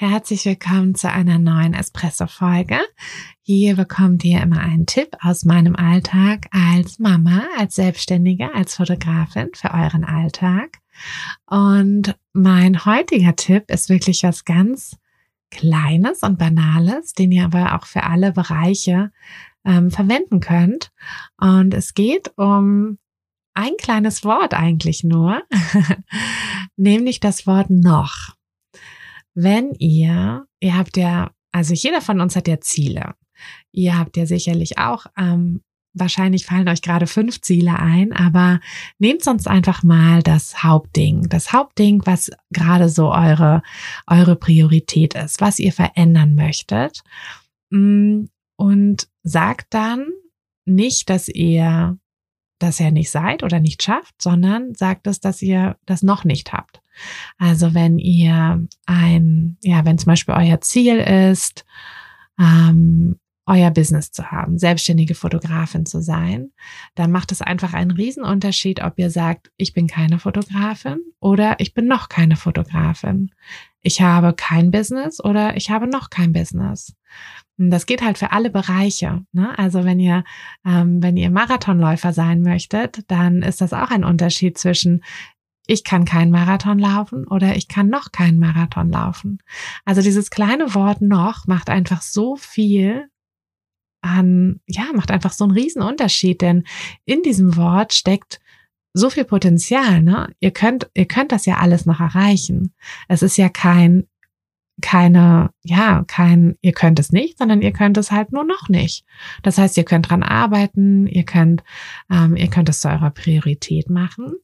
Herzlich willkommen zu einer neuen Espresso-Folge. Hier bekommt ihr immer einen Tipp aus meinem Alltag als Mama, als Selbstständige, als Fotografin für euren Alltag. Und mein heutiger Tipp ist wirklich was ganz Kleines und Banales, den ihr aber auch für alle Bereiche ähm, verwenden könnt. Und es geht um ein kleines Wort eigentlich nur, nämlich das Wort noch wenn ihr, ihr habt ja, also jeder von uns hat ja Ziele. Ihr habt ja sicherlich auch, ähm, wahrscheinlich fallen euch gerade fünf Ziele ein, aber nehmt sonst einfach mal das Hauptding, das Hauptding, was gerade so eure, eure Priorität ist, was ihr verändern möchtet. Mm, und sagt dann nicht, dass ihr das ja nicht seid oder nicht schafft, sondern sagt es, dass ihr das noch nicht habt. Also wenn ihr ein, ja, wenn zum Beispiel euer Ziel ist, ähm, euer Business zu haben, selbstständige Fotografin zu sein, dann macht es einfach einen Riesenunterschied, ob ihr sagt, ich bin keine Fotografin oder ich bin noch keine Fotografin. Ich habe kein Business oder ich habe noch kein Business. Das geht halt für alle Bereiche. Ne? Also wenn ihr, ähm, wenn ihr Marathonläufer sein möchtet, dann ist das auch ein Unterschied zwischen ich kann keinen Marathon laufen oder ich kann noch keinen Marathon laufen. Also dieses kleine Wort noch macht einfach so viel an, ja, macht einfach so einen riesen Unterschied, denn in diesem Wort steckt so viel Potenzial, ne? Ihr könnt, ihr könnt das ja alles noch erreichen. Es ist ja kein keine, ja, kein, ihr könnt es nicht, sondern ihr könnt es halt nur noch nicht. Das heißt, ihr könnt dran arbeiten, ihr könnt, ähm, ihr könnt es zu eurer Priorität machen,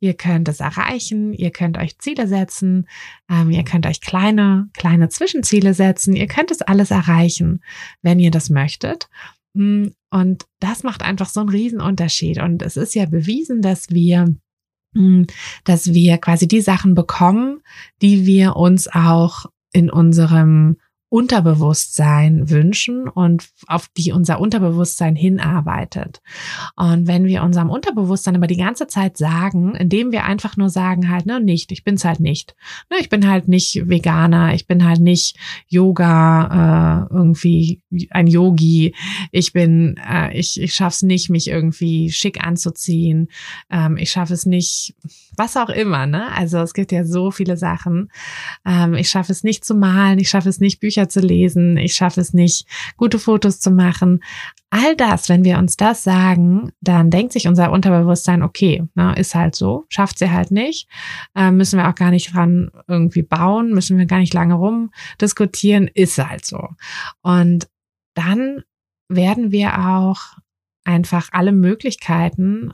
ihr könnt es erreichen, ihr könnt euch Ziele setzen, ähm, ihr könnt euch kleine, kleine Zwischenziele setzen, ihr könnt es alles erreichen, wenn ihr das möchtet. Mm, und das macht einfach so einen riesen Unterschied. Und es ist ja bewiesen, dass wir mm, dass wir quasi die Sachen bekommen, die wir uns auch in unserem Unterbewusstsein wünschen und auf die unser Unterbewusstsein hinarbeitet. Und wenn wir unserem Unterbewusstsein aber die ganze Zeit sagen, indem wir einfach nur sagen halt, ne, nicht, ich bin's halt nicht. Ne, ich bin halt nicht Veganer, ich bin halt nicht Yoga, äh, irgendwie ein Yogi, ich bin, äh, ich, ich schaff's nicht, mich irgendwie schick anzuziehen, ähm, ich schaffe es nicht, was auch immer, ne? Also es gibt ja so viele Sachen. Ähm, ich schaffe es nicht zu malen, ich schaffe es nicht, Bücher Bücher zu lesen, ich schaffe es nicht, gute Fotos zu machen. All das, wenn wir uns das sagen, dann denkt sich unser Unterbewusstsein, okay, ne, ist halt so, schafft sie halt nicht, äh, müssen wir auch gar nicht dran irgendwie bauen, müssen wir gar nicht lange rumdiskutieren, ist halt so. Und dann werden wir auch einfach alle Möglichkeiten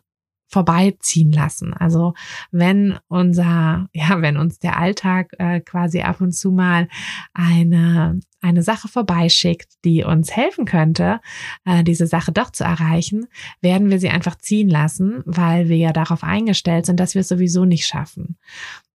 vorbeiziehen lassen. Also wenn unser, ja, wenn uns der Alltag äh, quasi ab und zu mal eine eine Sache vorbeischickt, die uns helfen könnte, äh, diese Sache doch zu erreichen, werden wir sie einfach ziehen lassen, weil wir ja darauf eingestellt sind, dass wir es sowieso nicht schaffen.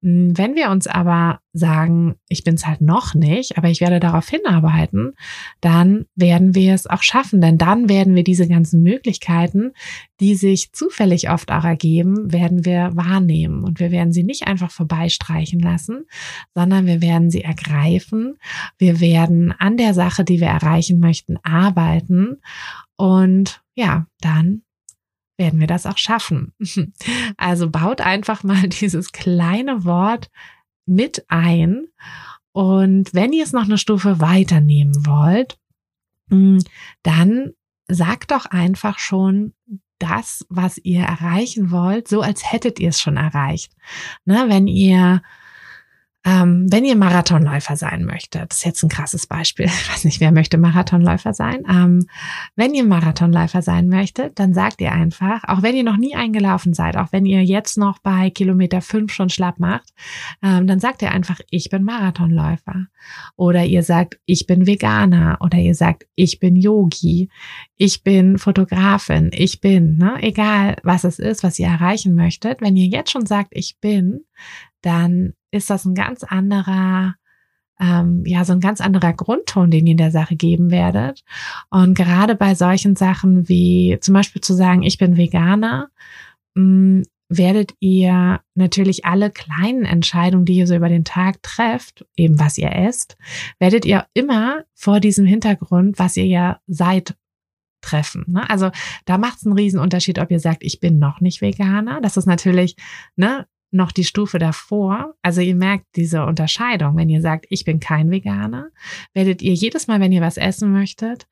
Hm, wenn wir uns aber sagen, ich bin es halt noch nicht, aber ich werde darauf hinarbeiten, dann werden wir es auch schaffen, denn dann werden wir diese ganzen Möglichkeiten, die sich zufällig oft auch ergeben, werden wir wahrnehmen und wir werden sie nicht einfach vorbeistreichen lassen, sondern wir werden sie ergreifen, wir werden an der Sache, die wir erreichen möchten, arbeiten und ja, dann werden wir das auch schaffen. Also baut einfach mal dieses kleine Wort mit ein. Und wenn ihr es noch eine Stufe weiternehmen wollt, hm, dann sagt doch einfach schon das, was ihr erreichen wollt, so als hättet ihr es schon erreicht. Ne, wenn ihr ähm, wenn ihr Marathonläufer sein möchtet, das ist jetzt ein krasses Beispiel, ich weiß nicht, wer möchte Marathonläufer sein. Ähm, wenn ihr Marathonläufer sein möchtet, dann sagt ihr einfach, auch wenn ihr noch nie eingelaufen seid, auch wenn ihr jetzt noch bei Kilometer fünf schon schlapp macht, ähm, dann sagt ihr einfach, ich bin Marathonläufer. Oder ihr sagt, ich bin Veganer. Oder ihr sagt, ich bin Yogi. Ich bin Fotografin. Ich bin, ne? egal was es ist, was ihr erreichen möchtet. Wenn ihr jetzt schon sagt, ich bin, dann ist das ein ganz anderer, ähm, ja, so ein ganz anderer Grundton, den ihr in der Sache geben werdet. Und gerade bei solchen Sachen wie zum Beispiel zu sagen, ich bin Veganer, mh, mm, werdet ihr natürlich alle kleinen Entscheidungen, die ihr so über den Tag trefft, eben was ihr esst, werdet ihr immer vor diesem Hintergrund, was ihr ja seid, treffen. Ne? Also da macht es einen Riesenunterschied, ob ihr sagt, ich bin noch nicht Veganer. Das ist natürlich ne, noch die Stufe davor. Also ihr merkt diese Unterscheidung. Wenn ihr sagt, ich bin kein Veganer, werdet ihr jedes Mal, wenn ihr was essen möchtet,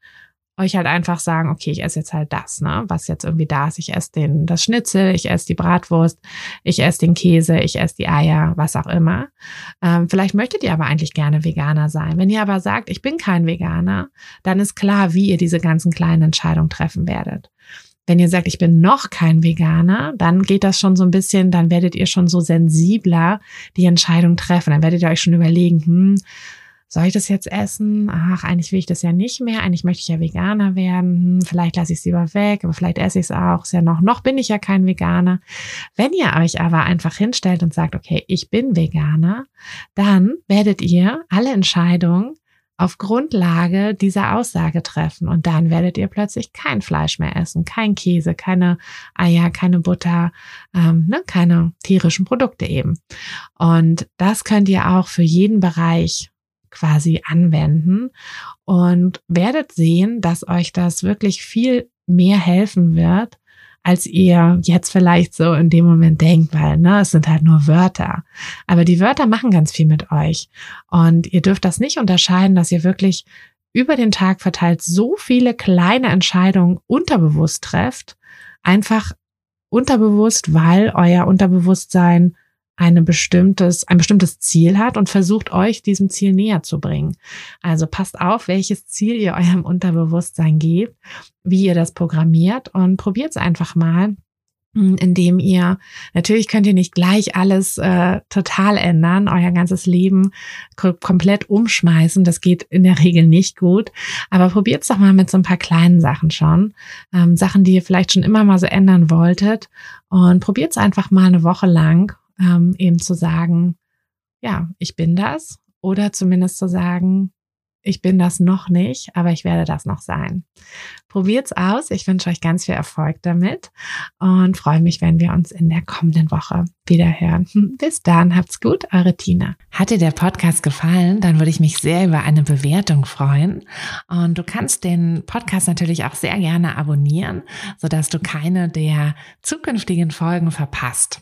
euch halt einfach sagen, okay, ich esse jetzt halt das, ne, was jetzt irgendwie da ist. Ich esse den, das Schnitzel, ich esse die Bratwurst, ich esse den Käse, ich esse die Eier, was auch immer. Ähm, vielleicht möchtet ihr aber eigentlich gerne Veganer sein. Wenn ihr aber sagt, ich bin kein Veganer, dann ist klar, wie ihr diese ganzen kleinen Entscheidungen treffen werdet. Wenn ihr sagt, ich bin noch kein Veganer, dann geht das schon so ein bisschen, dann werdet ihr schon so sensibler die Entscheidung treffen. Dann werdet ihr euch schon überlegen, hm, soll ich das jetzt essen? Ach, eigentlich will ich das ja nicht mehr. Eigentlich möchte ich ja Veganer werden. Hm, vielleicht lasse ich es lieber weg, aber vielleicht esse ich es auch. Ist ja noch, noch bin ich ja kein Veganer. Wenn ihr euch aber einfach hinstellt und sagt, okay, ich bin Veganer, dann werdet ihr alle Entscheidungen auf Grundlage dieser Aussage treffen. Und dann werdet ihr plötzlich kein Fleisch mehr essen, kein Käse, keine Eier, keine Butter, ähm, ne, keine tierischen Produkte eben. Und das könnt ihr auch für jeden Bereich quasi anwenden und werdet sehen, dass euch das wirklich viel mehr helfen wird, als ihr jetzt vielleicht so in dem Moment denkt, weil ne, es sind halt nur Wörter. Aber die Wörter machen ganz viel mit euch. Und ihr dürft das nicht unterscheiden, dass ihr wirklich über den Tag verteilt so viele kleine Entscheidungen unterbewusst trefft. Einfach unterbewusst, weil euer Unterbewusstsein eine bestimmtes, ein bestimmtes Ziel hat und versucht euch diesem Ziel näher zu bringen. Also passt auf, welches Ziel ihr eurem Unterbewusstsein gebt, wie ihr das programmiert und probiert es einfach mal hm, indem ihr, natürlich könnt ihr nicht gleich alles äh, total ändern, euer ganzes Leben komplett umschmeißen, das geht in der Regel nicht gut, aber probiert es doch mal mit so ein paar kleinen Sachen schon, ähm, Sachen, die ihr vielleicht schon immer mal so ändern wolltet und probiert es einfach mal eine Woche lang ähm, eben zu sagen, ja, ich bin das oder zumindest zu sagen, ich bin das noch nicht, aber ich werde das noch sein. Probiert's aus. Ich wünsche euch ganz viel Erfolg damit und freue mich, wenn wir uns in der kommenden Woche wieder hören. Bis dann, habt's gut, eure Tina. Hat dir der Podcast gefallen, dann würde ich mich sehr über eine Bewertung freuen. Und du kannst den Podcast natürlich auch sehr gerne abonnieren, sodass du keine der zukünftigen Folgen verpasst.